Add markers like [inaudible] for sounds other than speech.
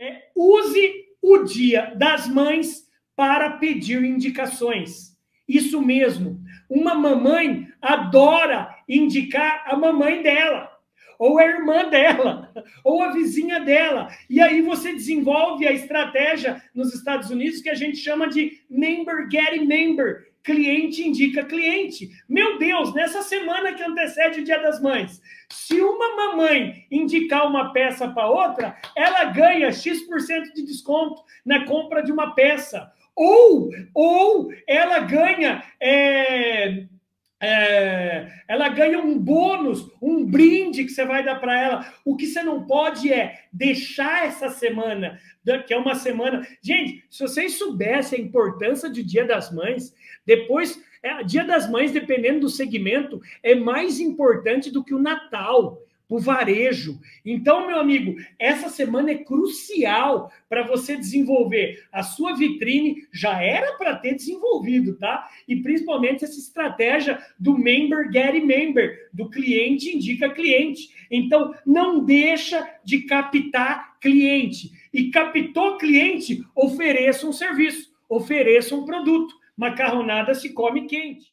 é, use o Dia das Mães para pedir indicações. Isso mesmo. Uma mamãe adora indicar a mamãe dela, ou a irmã dela, [laughs] ou a vizinha dela. E aí você desenvolve a estratégia nos Estados Unidos que a gente chama de member getting member, cliente indica cliente. Meu Deus, nessa semana que antecede o Dia das Mães, se uma mamãe indicar uma peça para outra, ela ganha X% de desconto na compra de uma peça. Ou, ou ela ganha. É, é, ela ganha um bônus, um brinde que você vai dar para ela. O que você não pode é deixar essa semana, que é uma semana. Gente, se vocês soubessem a importância do Dia das Mães, depois, é, Dia das Mães, dependendo do segmento, é mais importante do que o Natal o varejo. Então, meu amigo, essa semana é crucial para você desenvolver a sua vitrine, já era para ter desenvolvido, tá? E principalmente essa estratégia do member get member, do cliente indica cliente. Então, não deixa de captar cliente. E captou cliente, ofereça um serviço, ofereça um produto. Macarronada se come quente.